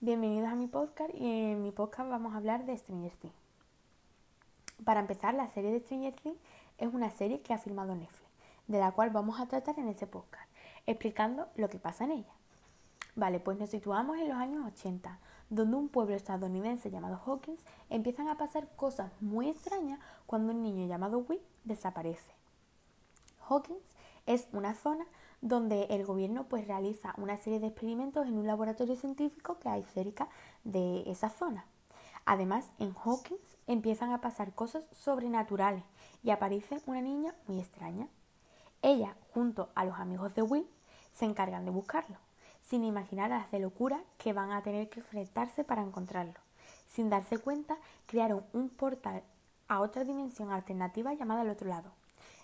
Bienvenidos a mi podcast y en mi podcast vamos a hablar de Stranger Things. Para empezar, la serie de Stranger Things es una serie que ha filmado Netflix, de la cual vamos a tratar en este podcast, explicando lo que pasa en ella. Vale, pues nos situamos en los años 80, donde un pueblo estadounidense llamado Hawkins empiezan a pasar cosas muy extrañas cuando un niño llamado Will desaparece. Hawkins es una zona donde el gobierno pues realiza una serie de experimentos en un laboratorio científico que hay cerca de esa zona. Además, en Hawkins empiezan a pasar cosas sobrenaturales y aparece una niña muy extraña. Ella, junto a los amigos de Will, se encargan de buscarlo, sin imaginar las de locura que van a tener que enfrentarse para encontrarlo. Sin darse cuenta, crearon un portal a otra dimensión alternativa llamada el otro lado.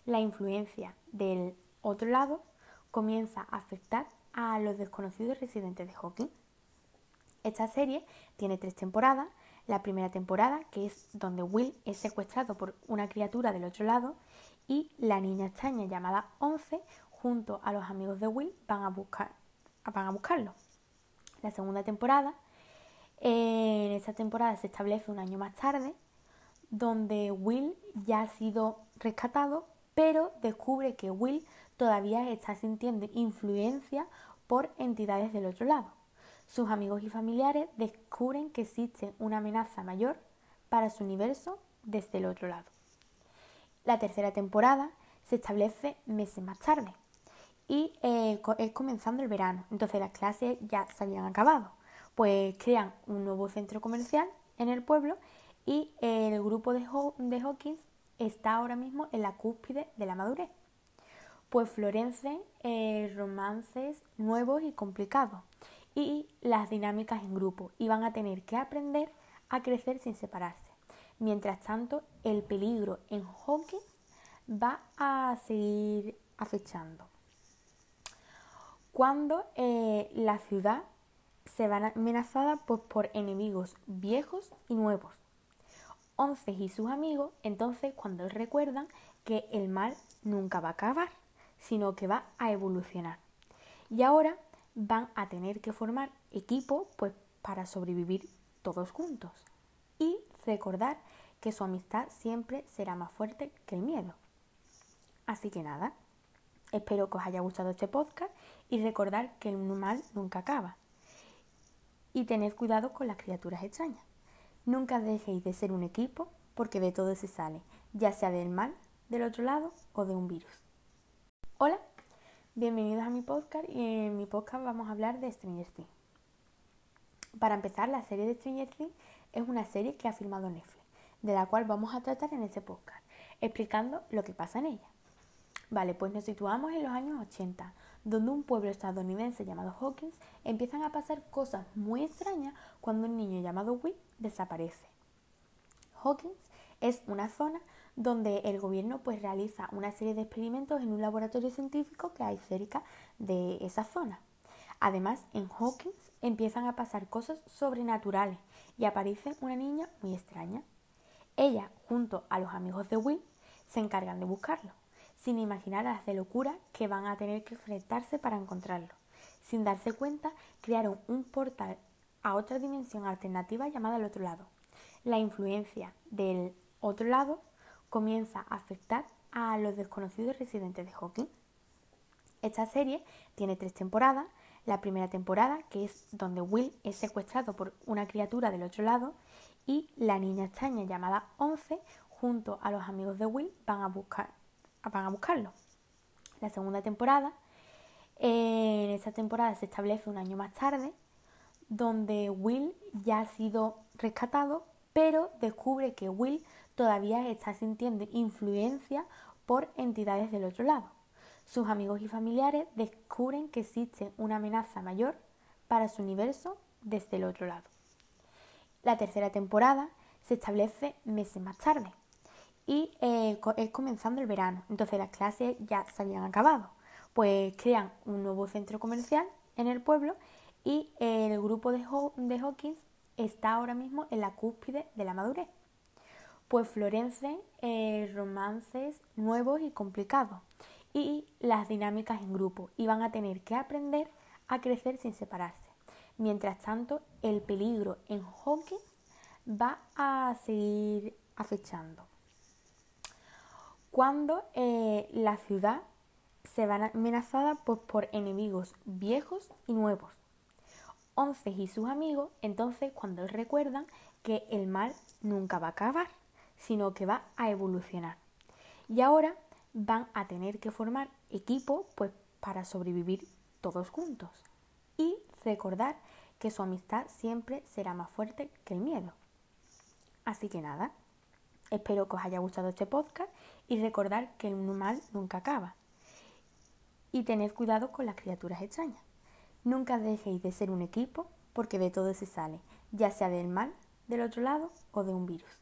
La influencia del otro lado comienza a afectar a los desconocidos residentes de Hawkins. Esta serie tiene tres temporadas. La primera temporada, que es donde Will es secuestrado por una criatura del otro lado, y la niña extraña llamada Once, junto a los amigos de Will, van a, buscar, van a buscarlo. La segunda temporada, en esta temporada se establece un año más tarde, donde Will ya ha sido rescatado, pero descubre que Will todavía está sintiendo influencia por entidades del otro lado. Sus amigos y familiares descubren que existe una amenaza mayor para su universo desde el otro lado. La tercera temporada se establece meses más tarde y eh, es comenzando el verano, entonces las clases ya se habían acabado. Pues crean un nuevo centro comercial en el pueblo y el grupo de, Hawkins está ahora mismo en la cúspide de la madurez pues florecen eh, romances nuevos y complicados y las dinámicas en grupo y van a tener que aprender a crecer sin separarse. Mientras tanto, el peligro en Hawkins va a seguir acechando. Cuando eh, la ciudad se va amenazada pues, por enemigos viejos y nuevos. Once y sus amigos, entonces, cuando recuerdan que el mal nunca va a acabar sino que va a evolucionar. Y ahora van a tener que formar equipo pues, para sobrevivir todos juntos. Y recordar que su amistad siempre será más fuerte que el miedo. Así que nada, espero que os haya gustado este podcast y recordar que el mal nunca acaba. Y tened cuidado con las criaturas extrañas. Nunca dejéis de ser un equipo porque de todo se sale, ya sea del mal del otro lado o de un virus. Hola, bienvenidos a mi podcast y en mi podcast vamos a hablar de Stranger Things. Para empezar, la serie de Stranger Things es una serie que ha filmado Netflix, de la cual vamos a tratar en este podcast, explicando lo que pasa en ella. Vale, pues nos situamos en los años 80, donde un pueblo estadounidense llamado Hawkins empiezan a pasar cosas muy extrañas cuando un niño llamado Will desaparece. Hawkins es una zona donde el gobierno pues realiza una serie de experimentos en un laboratorio científico que hay cerca de esa zona. Además, en Hawkins empiezan a pasar cosas sobrenaturales y aparece una niña muy extraña. Ella, junto a los amigos de Will, se encargan de buscarlo, sin imaginar las de locura que van a tener que enfrentarse para encontrarlo. Sin darse cuenta, crearon un portal a otra dimensión alternativa llamada el otro lado. La influencia del otro lado comienza a afectar a los desconocidos residentes de Hawkins. Esta serie tiene tres temporadas. La primera temporada, que es donde Will es secuestrado por una criatura del otro lado, y la niña extraña llamada Once, junto a los amigos de Will, van a, buscar, van a buscarlo. La segunda temporada, en esta temporada se establece un año más tarde, donde Will ya ha sido rescatado, pero descubre que Will todavía está sintiendo influencia por entidades del otro lado. Sus amigos y familiares descubren que existe una amenaza mayor para su universo desde el otro lado. La tercera temporada se establece meses más tarde y eh, es comenzando el verano, entonces las clases ya se habían acabado. Pues crean un nuevo centro comercial en el pueblo y el grupo de, de Hawkins está ahora mismo en la cúspide de la madurez pues florecen eh, romances nuevos y complicados y las dinámicas en grupo y van a tener que aprender a crecer sin separarse. Mientras tanto, el peligro en Hawkins va a seguir acechando. Cuando eh, la ciudad se va amenazada pues, por enemigos viejos y nuevos. Once y sus amigos, entonces, cuando recuerdan que el mal nunca va a acabar, sino que va a evolucionar. Y ahora van a tener que formar equipo pues, para sobrevivir todos juntos. Y recordar que su amistad siempre será más fuerte que el miedo. Así que nada, espero que os haya gustado este podcast y recordar que el mal nunca acaba. Y tened cuidado con las criaturas extrañas. Nunca dejéis de ser un equipo porque de todo se sale, ya sea del mal del otro lado o de un virus.